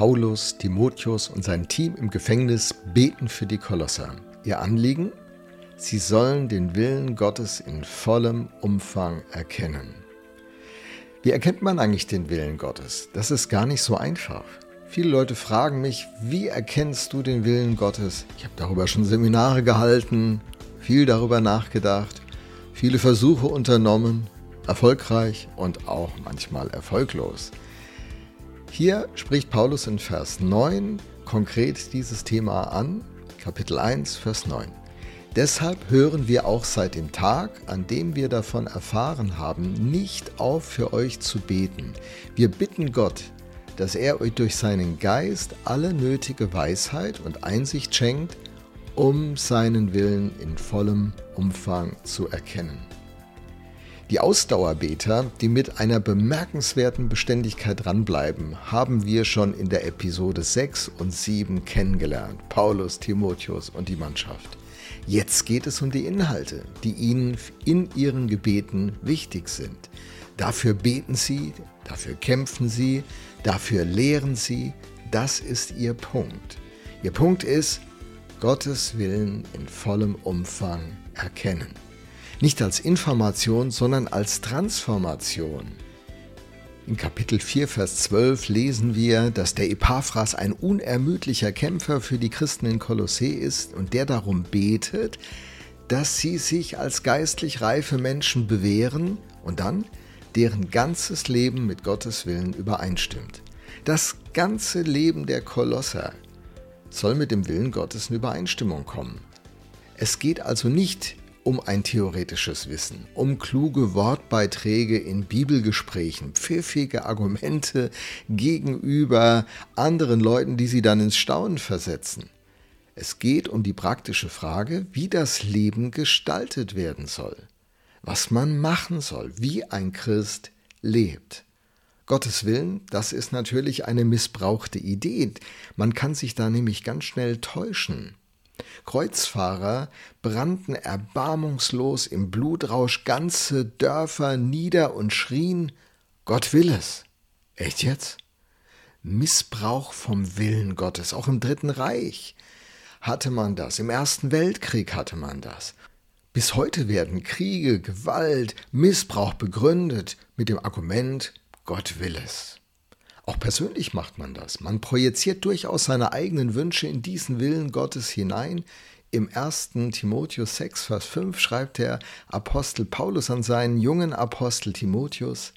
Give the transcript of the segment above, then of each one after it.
Paulus, Timotheus und sein Team im Gefängnis beten für die Kolosser. Ihr Anliegen? Sie sollen den Willen Gottes in vollem Umfang erkennen. Wie erkennt man eigentlich den Willen Gottes? Das ist gar nicht so einfach. Viele Leute fragen mich, wie erkennst du den Willen Gottes? Ich habe darüber schon Seminare gehalten, viel darüber nachgedacht, viele Versuche unternommen, erfolgreich und auch manchmal erfolglos. Hier spricht Paulus in Vers 9 konkret dieses Thema an, Kapitel 1, Vers 9. Deshalb hören wir auch seit dem Tag, an dem wir davon erfahren haben, nicht auf für euch zu beten. Wir bitten Gott, dass er euch durch seinen Geist alle nötige Weisheit und Einsicht schenkt, um seinen Willen in vollem Umfang zu erkennen. Die Ausdauerbeter, die mit einer bemerkenswerten Beständigkeit dranbleiben, haben wir schon in der Episode 6 und 7 kennengelernt. Paulus, Timotheus und die Mannschaft. Jetzt geht es um die Inhalte, die ihnen in ihren Gebeten wichtig sind. Dafür beten sie, dafür kämpfen sie, dafür lehren sie. Das ist ihr Punkt. Ihr Punkt ist, Gottes Willen in vollem Umfang erkennen. Nicht als Information, sondern als Transformation. In Kapitel 4, Vers 12 lesen wir, dass der Epaphras ein unermüdlicher Kämpfer für die Christen in Kolossee ist und der darum betet, dass sie sich als geistlich reife Menschen bewähren und dann deren ganzes Leben mit Gottes Willen übereinstimmt. Das ganze Leben der Kolosser soll mit dem Willen Gottes in Übereinstimmung kommen. Es geht also nicht um ein theoretisches Wissen, um kluge Wortbeiträge in Bibelgesprächen, pfiffige Argumente gegenüber anderen Leuten, die sie dann ins Staunen versetzen. Es geht um die praktische Frage, wie das Leben gestaltet werden soll, was man machen soll, wie ein Christ lebt. Gottes Willen, das ist natürlich eine missbrauchte Idee. Man kann sich da nämlich ganz schnell täuschen. Kreuzfahrer brannten erbarmungslos im Blutrausch ganze Dörfer nieder und schrien, Gott will es. Echt jetzt? Missbrauch vom Willen Gottes, auch im Dritten Reich hatte man das, im Ersten Weltkrieg hatte man das. Bis heute werden Kriege, Gewalt, Missbrauch begründet mit dem Argument, Gott will es. Auch persönlich macht man das. Man projiziert durchaus seine eigenen Wünsche in diesen Willen Gottes hinein. Im 1. Timotheus 6, Vers 5 schreibt der Apostel Paulus an seinen jungen Apostel Timotheus,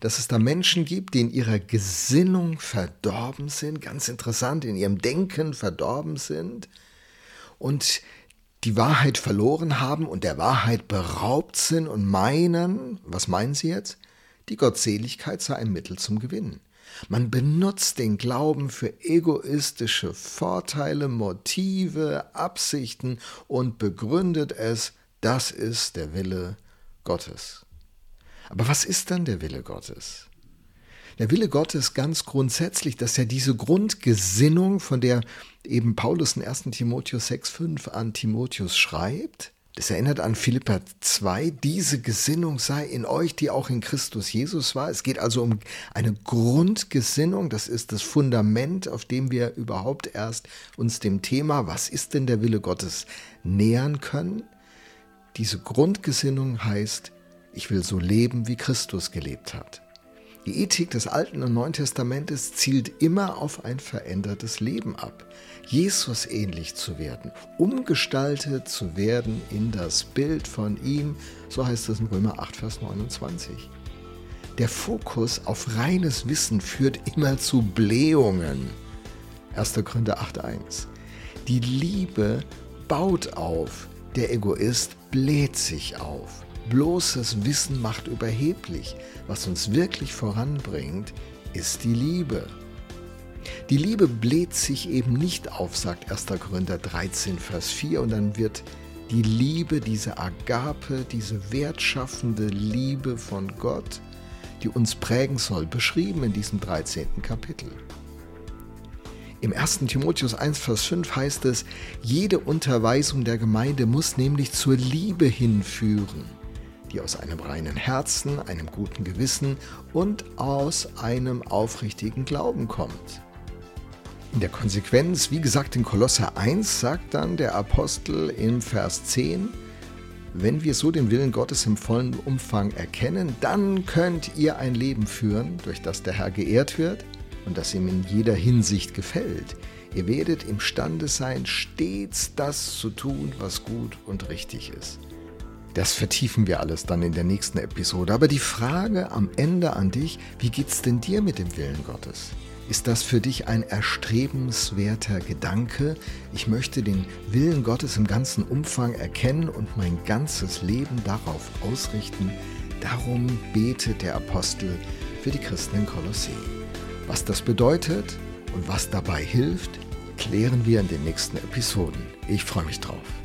dass es da Menschen gibt, die in ihrer Gesinnung verdorben sind, ganz interessant, in ihrem Denken verdorben sind und die Wahrheit verloren haben und der Wahrheit beraubt sind und meinen, was meinen sie jetzt? Die Gottseligkeit sei ein Mittel zum Gewinnen. Man benutzt den Glauben für egoistische Vorteile, Motive, Absichten und begründet es, das ist der Wille Gottes. Aber was ist dann der Wille Gottes? Der Wille Gottes ganz grundsätzlich, dass er diese Grundgesinnung, von der eben Paulus in 1 Timotheus 6,5 an Timotheus schreibt, das erinnert an Philippa 2, diese Gesinnung sei in euch, die auch in Christus Jesus war. Es geht also um eine Grundgesinnung, das ist das Fundament, auf dem wir überhaupt erst uns dem Thema, was ist denn der Wille Gottes, nähern können. Diese Grundgesinnung heißt, ich will so leben, wie Christus gelebt hat. Die Ethik des Alten und Neuen Testamentes zielt immer auf ein verändertes Leben ab. Jesus ähnlich zu werden, umgestaltet zu werden in das Bild von ihm, so heißt es in Römer 8, Vers 29. Der Fokus auf reines Wissen führt immer zu Blähungen. 1. Korinther 8.1. Die Liebe baut auf, der Egoist bläht sich auf. Bloßes Wissen macht überheblich. Was uns wirklich voranbringt, ist die Liebe. Die Liebe bläht sich eben nicht auf, sagt 1. Korinther 13, Vers 4, und dann wird die Liebe, diese Agape, diese wertschaffende Liebe von Gott, die uns prägen soll, beschrieben in diesem 13. Kapitel. Im 1. Timotheus 1, Vers 5 heißt es, jede Unterweisung der Gemeinde muss nämlich zur Liebe hinführen die aus einem reinen Herzen, einem guten Gewissen und aus einem aufrichtigen Glauben kommt. In der Konsequenz, wie gesagt, in Kolosser 1 sagt dann der Apostel im Vers 10, wenn wir so den Willen Gottes im vollen Umfang erkennen, dann könnt ihr ein Leben führen, durch das der Herr geehrt wird und das ihm in jeder Hinsicht gefällt. Ihr werdet imstande sein, stets das zu tun, was gut und richtig ist. Das vertiefen wir alles dann in der nächsten Episode. Aber die Frage am Ende an dich, wie geht's denn dir mit dem Willen Gottes? Ist das für dich ein erstrebenswerter Gedanke? Ich möchte den Willen Gottes im ganzen Umfang erkennen und mein ganzes Leben darauf ausrichten. Darum betet der Apostel für die Christen in Kolossee. Was das bedeutet und was dabei hilft, klären wir in den nächsten Episoden. Ich freue mich drauf.